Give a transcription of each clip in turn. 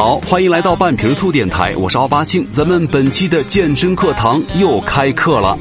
位好，欢迎来到半瓶醋电台，我是奥巴庆，咱们本期的健身课堂又开课了。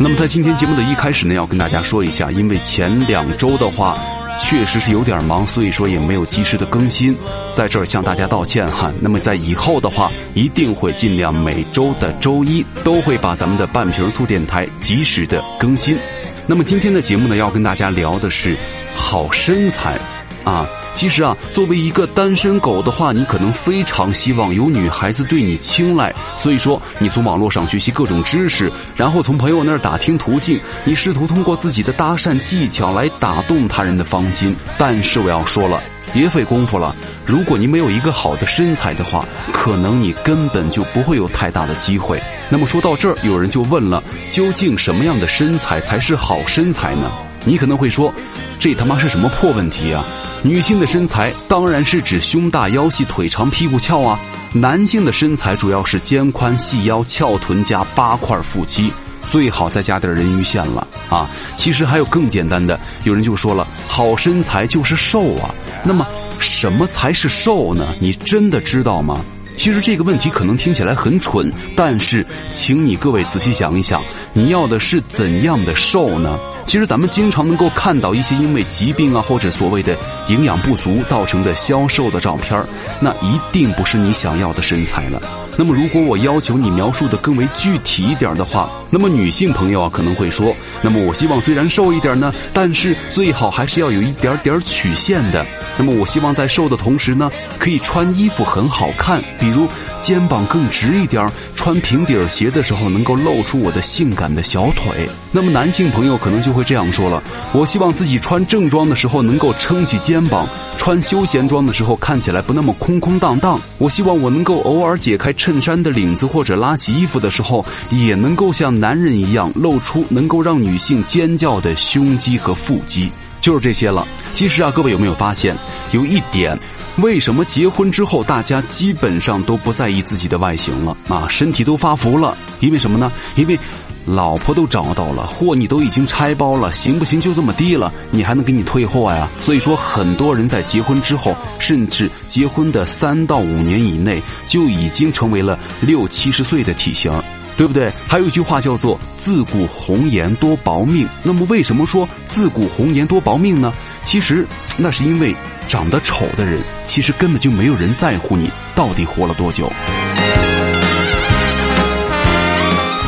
那么在今天节目的一开始呢，要跟大家说一下，因为前两周的话，确实是有点忙，所以说也没有及时的更新，在这儿向大家道歉哈。那么在以后的话，一定会尽量每周的周一都会把咱们的半瓶醋电台及时的更新。那么今天的节目呢，要跟大家聊的是好身材。啊，其实啊，作为一个单身狗的话，你可能非常希望有女孩子对你青睐，所以说你从网络上学习各种知识，然后从朋友那儿打听途径，你试图通过自己的搭讪技巧来打动他人的芳心。但是我要说了，别费功夫了。如果你没有一个好的身材的话，可能你根本就不会有太大的机会。那么说到这儿，有人就问了：究竟什么样的身材才是好身材呢？你可能会说，这他妈是什么破问题啊？女性的身材当然是指胸大腰细腿长屁股翘啊，男性的身材主要是肩宽细腰翘臀加八块腹肌，最好再加点人鱼线了啊。其实还有更简单的，有人就说了，好身材就是瘦啊。那么什么才是瘦呢？你真的知道吗？其实这个问题可能听起来很蠢，但是请你各位仔细想一想，你要的是怎样的瘦呢？其实咱们经常能够看到一些因为疾病啊或者所谓的营养不足造成的消瘦的照片那一定不是你想要的身材了。那么如果我要求你描述的更为具体一点的话，那么女性朋友啊可能会说，那么我希望虽然瘦一点呢，但是最好还是要有一点点曲线的。那么我希望在瘦的同时呢，可以穿衣服很好看，比如肩膀更直一点，穿平底鞋的时候能够露出我的性感的小腿。那么男性朋友可能就会这样说了：我希望自己穿正装的时候能够撑起肩膀，穿休闲装的时候看起来不那么空空荡荡。我希望我能够偶尔解开衬衫的领子或者拉起衣服的时候，也能够像男人一样露出能够让女性尖叫的胸肌和腹肌。就是这些了。其实啊，各位有没有发现，有一点，为什么结婚之后大家基本上都不在意自己的外形了啊？身体都发福了，因为什么呢？因为老婆都找到了，货你都已经拆包了，行不行？就这么低了，你还能给你退货呀？所以说，很多人在结婚之后，甚至结婚的三到五年以内，就已经成为了六七十岁的体型。对不对？还有一句话叫做“自古红颜多薄命”。那么为什么说“自古红颜多薄命”呢？其实那是因为长得丑的人，其实根本就没有人在乎你到底活了多久。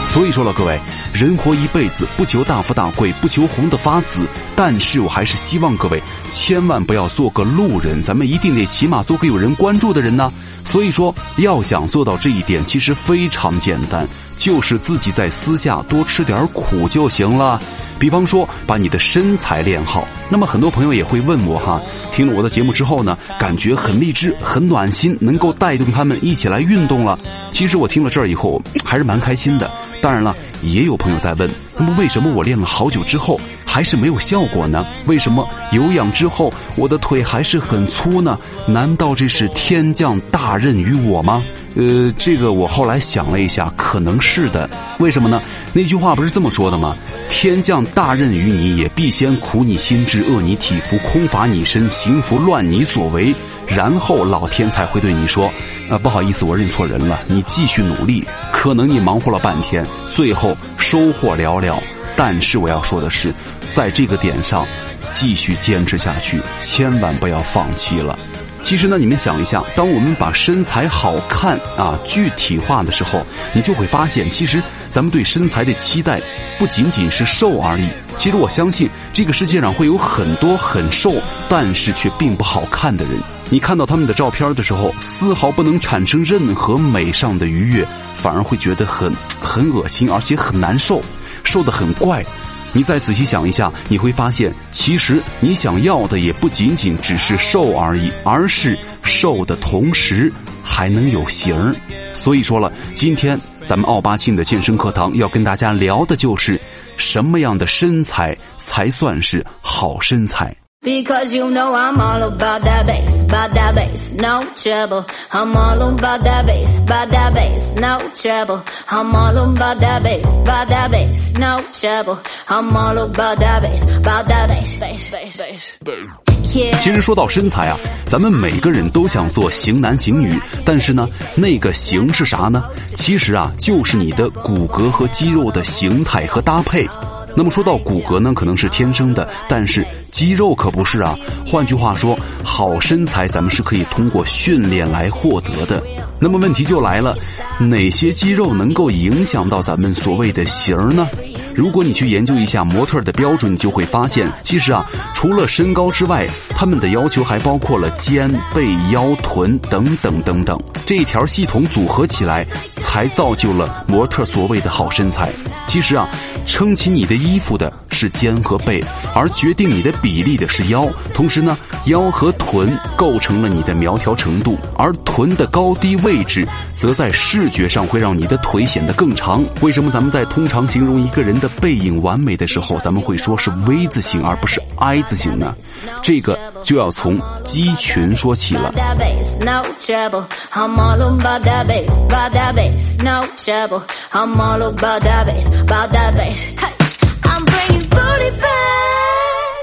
所以说了，各位，人活一辈子，不求大富大贵，不求红的发紫，但是我还是希望各位千万不要做个路人，咱们一定得起码做个有人关注的人呢。所以说，要想做到这一点，其实非常简单，就是自己在私下多吃点苦就行了。比方说，把你的身材练好。那么，很多朋友也会问我哈，听了我的节目之后呢，感觉很励志、很暖心，能够带动他们一起来运动了。其实我听了这儿以后，还是蛮开心的。当然了，也有朋友在问，那么为什么我练了好久之后还是没有效果呢？为什么有氧之后我的腿还是很粗呢？难道这是天降大任于我吗？呃，这个我后来想了一下，可能是的。为什么呢？那句话不是这么说的吗？天降大任于你也，必先苦你心志，饿你体肤，空乏你身，行拂乱你所为，然后老天才会对你说：“啊，不好意思，我认错人了，你继续努力。”可能你忙活了半天，最后收获寥寥。但是我要说的是，在这个点上，继续坚持下去，千万不要放弃了。其实呢，你们想一下，当我们把身材好看啊具体化的时候，你就会发现，其实咱们对身材的期待不仅仅是瘦而已。其实我相信，这个世界上会有很多很瘦，但是却并不好看的人。你看到他们的照片的时候，丝毫不能产生任何美上的愉悦，反而会觉得很很恶心，而且很难受，瘦得很怪。你再仔细想一下，你会发现，其实你想要的也不仅仅只是瘦而已，而是瘦的同时还能有型儿。所以说了，今天咱们奥巴庆的健身课堂要跟大家聊的就是什么样的身材才算是好身材。Because you know I'm all about that bass, about that bass, no trouble. I'm all about that bass, about that bass, no trouble. I'm all about that bass, about that bass, no trouble. I'm all about that bass, about that bass, bass, bass, bass. Yeah. 其实说到身材啊，咱们每个人都想做型男型女，但是呢，那个型是啥呢？其实啊，就是你的骨骼和肌肉的形态和搭配。那么说到骨骼呢，可能是天生的，但是肌肉可不是啊。换句话说，好身材咱们是可以通过训练来获得的。那么问题就来了，哪些肌肉能够影响到咱们所谓的型儿呢？如果你去研究一下模特的标准，你就会发现，其实啊，除了身高之外，他们的要求还包括了肩、背、腰、臀等等等等。这一条系统组合起来，才造就了模特所谓的好身材。其实啊，撑起你的衣服的是肩和背，而决定你的比例的是腰。同时呢，腰和臀构成了你的苗条程度，而臀的高低位置，则在视觉上会让你的腿显得更长。为什么咱们在通常形容一个人的背影完美的时候，咱们会说是 V 字形而不是 I 字形呢？这个就要从肌群说起了。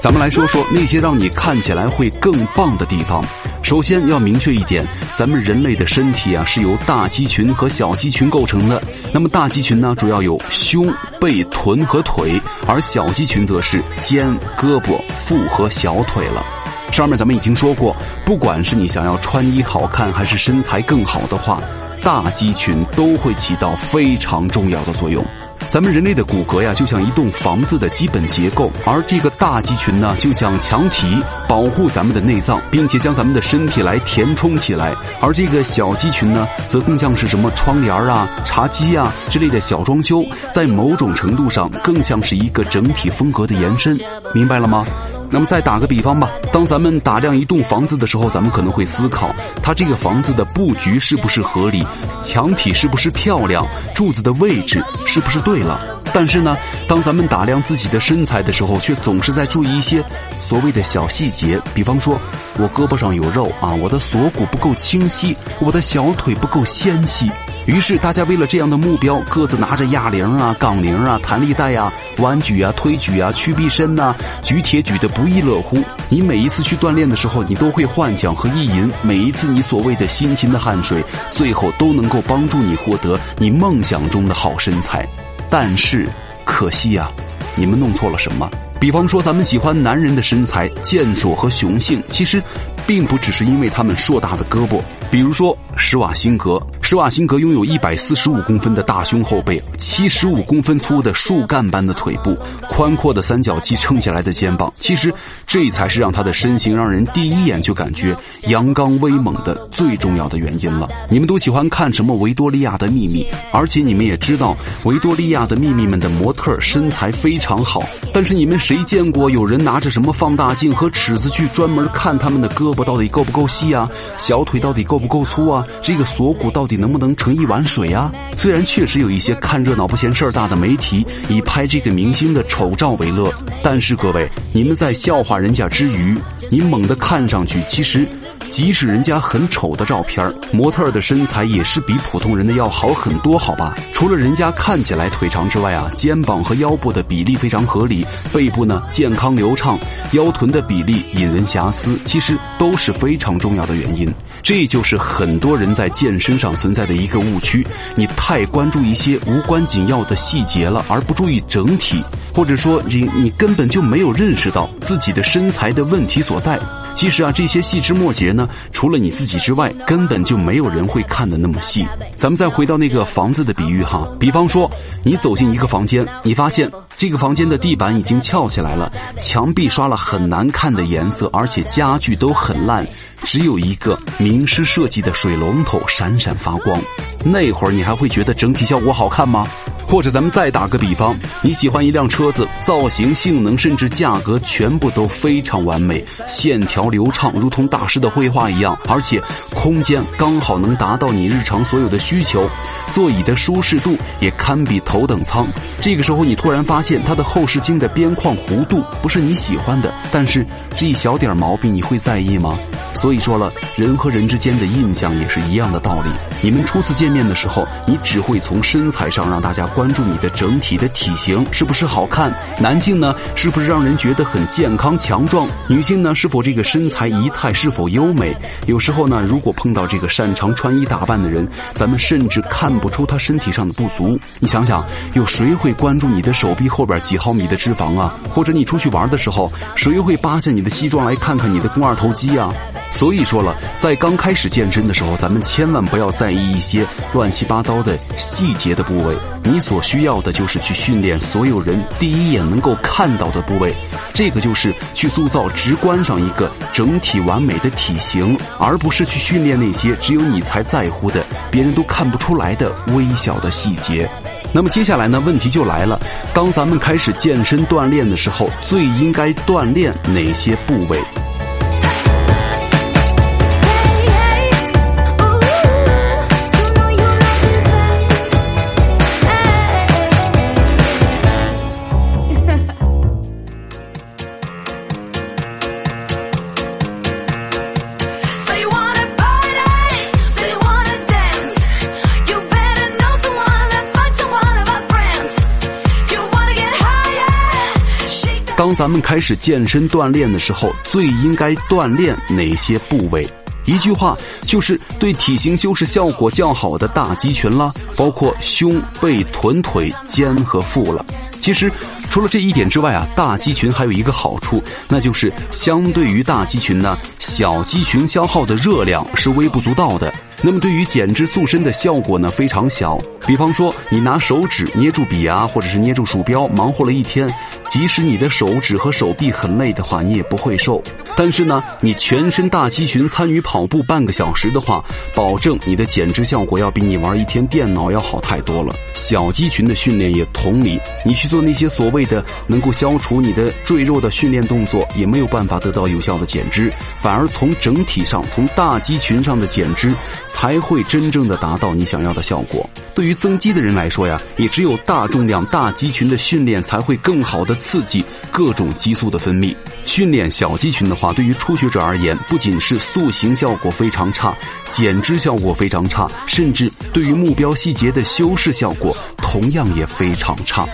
咱们来说说那些让你看起来会更棒的地方。首先要明确一点咱们人类的身体啊是由大肌群和小肌群构成的那么大肌群呢主要有胸背臀和腿而小肌群则是肩胳膊腹和小腿了。上面咱们已经说过，不管是你想要穿衣好看，还是身材更好的话，大肌群都会起到非常重要的作用。咱们人类的骨骼呀，就像一栋房子的基本结构，而这个大肌群呢，就像墙体，保护咱们的内脏，并且将咱们的身体来填充起来。而这个小肌群呢，则更像是什么窗帘啊、茶几啊之类的小装修，在某种程度上更像是一个整体风格的延伸。明白了吗？那么再打个比方吧，当咱们打量一栋房子的时候，咱们可能会思考，它这个房子的布局是不是合理，墙体是不是漂亮，柱子的位置是不是对了。但是呢，当咱们打量自己的身材的时候，却总是在注意一些所谓的小细节，比方说，我胳膊上有肉啊，我的锁骨不够清晰，我的小腿不够纤细。于是大家为了这样的目标，各自拿着哑铃啊、杠铃啊、弹力带啊、弯举啊、推举啊、屈臂伸呐、举铁举得不亦乐乎。你每一次去锻炼的时候，你都会幻想和意淫，每一次你所谓的辛勤的汗水，最后都能够帮助你获得你梦想中的好身材。但是，可惜呀、你们弄错了什么？比方说，咱们喜欢男人的身材健硕和雄性，其实，并不只是因为他们硕大的胳膊。比如说施瓦辛格，施瓦辛格拥有一百四十五公分的大胸后背，七十五公分粗的树干般的腿部，宽阔的三角肌撑起来的肩膀。其实，这才是让他的身形让人第一眼就感觉阳刚威猛的最重要的原因了。你们都喜欢看什么《维多利亚的秘密》，而且你们也知道，维多利亚的秘密们的模特身材非常好。但是你们谁见过有人拿着什么放大镜和尺子去专门看他们的胳膊到底够不够细啊，小腿到底够不够粗啊，这个锁骨到底能不能盛一碗水啊？虽然确实有一些看热闹不嫌事儿大的媒体以拍这个明星的丑照为乐，但是各位，你们在笑话人家之余，你猛地看上去，其实即使人家很丑的照片，模特的身材也是比普通人的要好很多，好吧？除了人家看起来腿长之外啊，肩膀和腰部的比例非常合理，背部呢健康流畅，腰臀的比例引人遐思，其实都是非常重要的原因。这就是很多人在健身上存在的一个误区：你太关注一些无关紧要的细节了，而不注意整体，或者说你你根本就没有认识到自己的身材的问题所在。其实啊，这些细枝末节呢，除了你自己之外，根本就没有人会看得那么细。咱们再回到那个房子的比喻哈，比方说你走进一个房间，你发现这个房间的地板已经翘起来了，墙壁刷了很难看的颜色，而且家具都很烂，只有一个名师设计的水龙头闪闪发光。那会儿你还会觉得整体效果好看吗？或者咱们再打个比方，你喜欢一辆车子，造型、性能甚至价格全部都非常完美，线条流畅，如同大师的绘画一样，而且空间刚好能达到你日常所有的需求，座椅的舒适度也堪比头等舱。这个时候，你突然发现它的后视镜的边框弧度不是你喜欢的，但是这一小点毛病你会在意吗？所以说了，人和人之间的印象也是一样的道理。你们初次见面的时候，你只会从身材上让大家关注你的整体的体型是不是好看，男性呢是不是让人觉得很健康强壮，女性呢是否这个身材仪态是否优美。有时候呢，如果碰到这个擅长穿衣打扮的人，咱们甚至看不出他身体上的不足。你想想，有谁会关注你的手臂后边几毫米的脂肪啊？或者你出去玩的时候，谁会扒下你的西装来看看你的肱二头肌啊？所以说了，在刚开始健身的时候，咱们千万不要在意一些乱七八糟的细节的部位。你所需要的就是去训练所有人第一眼能够看到的部位，这个就是去塑造直观上一个整体完美的体型，而不是去训练那些只有你才在乎的、别人都看不出来的微小的细节。那么接下来呢，问题就来了：当咱们开始健身锻炼的时候，最应该锻炼哪些部位？咱们开始健身锻炼的时候，最应该锻炼哪些部位？一句话就是对体型修饰效果较好的大肌群啦，包括胸、背、臀、腿、肩和腹了。其实，除了这一点之外啊，大肌群还有一个好处，那就是相对于大肌群呢，小肌群消耗的热量是微不足道的。那么对于减脂塑身的效果呢，非常小。比方说，你拿手指捏住笔啊，或者是捏住鼠标，忙活了一天，即使你的手指和手臂很累的话，你也不会瘦。但是呢，你全身大肌群参与跑步半个小时的话，保证你的减脂效果要比你玩一天电脑要好太多了。小肌群的训练也同理，你去做那些所谓的能够消除你的赘肉的训练动作，也没有办法得到有效的减脂，反而从整体上，从大肌群上的减脂。才会真正的达到你想要的效果。对于增肌的人来说呀，也只有大重量、大肌群的训练才会更好的刺激各种激素的分泌。训练小肌群的话，对于初学者而言，不仅是塑形效果非常差，减脂效果非常差，甚至对于目标细节的修饰效果同样也非常差。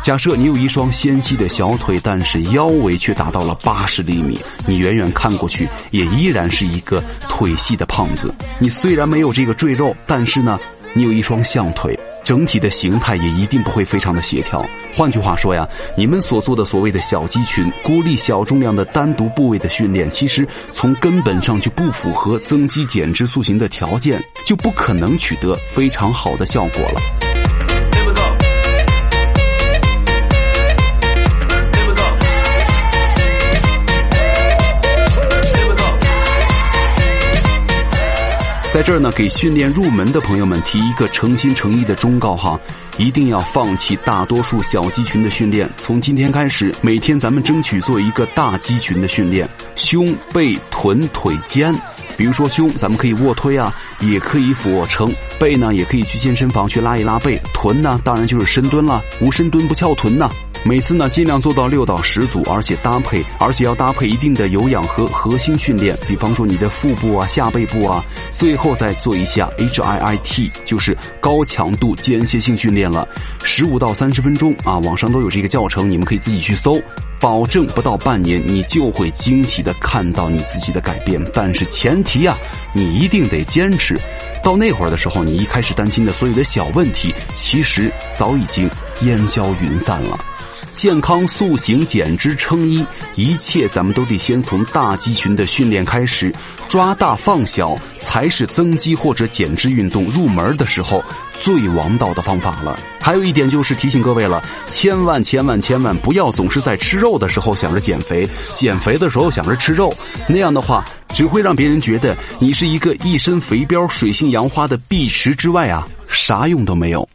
假设你有一双纤细的小腿，但是腰围却达到了八十厘米，你远远看过去也依然是一个腿细的胖子。你虽然没有这个赘肉，但是呢，你有一双象腿，整体的形态也一定不会非常的协调。换句话说呀，你们所做的所谓的小肌群、孤立小重量的单独部位的训练，其实从根本上就不符合增肌减脂塑形的条件，就不可能取得非常好的效果了。在这儿呢，给训练入门的朋友们提一个诚心诚意的忠告哈，一定要放弃大多数小肌群的训练。从今天开始，每天咱们争取做一个大肌群的训练，胸、背、臀、腿、肩。比如说胸，咱们可以卧推啊，也可以俯卧撑；背呢，也可以去健身房去拉一拉背；臀呢，当然就是深蹲了，无深蹲不翘臀呢。每次呢，尽量做到六到十组，而且搭配，而且要搭配一定的有氧和核心训练。比方说你的腹部啊、下背部啊，最后再做一下 HIIT，就是高强度间歇性训练了，十五到三十分钟啊。网上都有这个教程，你们可以自己去搜，保证不到半年你就会惊喜的看到你自己的改变。但是前提啊，你一定得坚持。到那会儿的时候，你一开始担心的所有的小问题，其实早已经烟消云散了。健康塑形减脂撑衣，一切咱们都得先从大肌群的训练开始，抓大放小才是增肌或者减脂运动入门的时候最王道的方法了。还有一点就是提醒各位了，千万千万千万不要总是在吃肉的时候想着减肥，减肥的时候想着吃肉，那样的话只会让别人觉得你是一个一身肥膘、水性杨花的碧池之外啊，啥用都没有。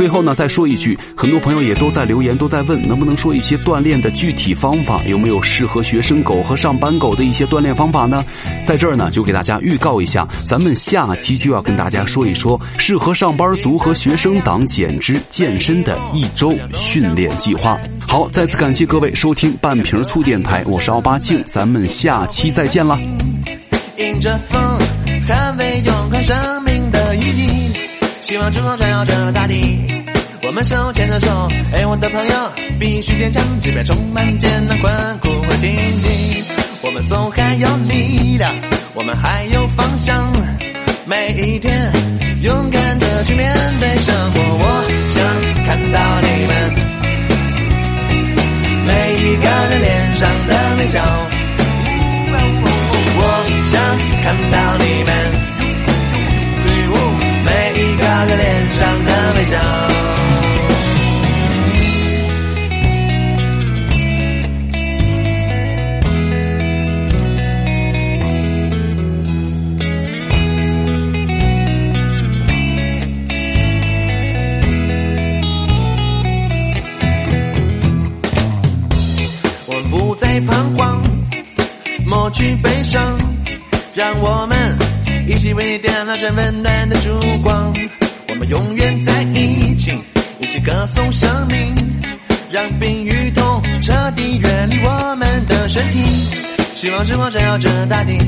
最后呢，再说一句，很多朋友也都在留言，都在问，能不能说一些锻炼的具体方法？有没有适合学生狗和上班狗的一些锻炼方法呢？在这儿呢，就给大家预告一下，咱们下期就要跟大家说一说适合上班族和学生党减脂健身的一周训练计划。好，再次感谢各位收听半瓶醋电台，我是奥巴庆，咱们下期再见啦。迎着风，捍卫永恒生命。希望之光照耀着大地。我们手牵着手，哎，我的朋友，必须坚强，即便充满艰难困苦和荆棘。我们总还有力量，我们还有方向。每一天，勇敢的去面对生活。我想看到你们每一个人脸上的微笑。我想看到你们每一个脸上的微笑。我们不再彷徨，抹去悲伤。让我们一起为你点亮这温暖的烛光，永远在一起，一起歌颂生命，让病与痛彻底远离我们的身体。希望之光照耀着大地，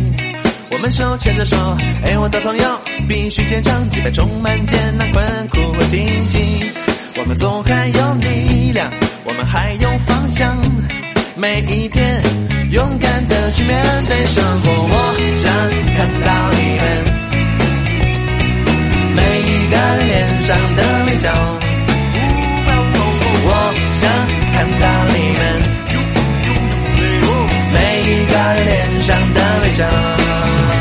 我们手牵着手，哎，我的朋友，必须坚强，即便充满艰难困苦和荆棘，我们总还有力量，我们还有方向，每一天。勇敢的去面对生活，我想看到你们每一个脸上的微笑。我想看到你们每一个脸上的微笑。